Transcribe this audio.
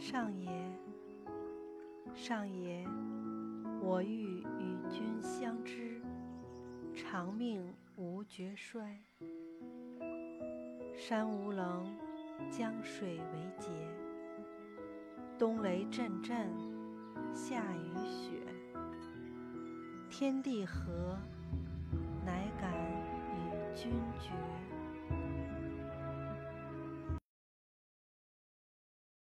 上也上也我欲与君相知长命无绝衰。山无棱江水为竭冬雷震震夏雨雪。天地合乃敢与君绝。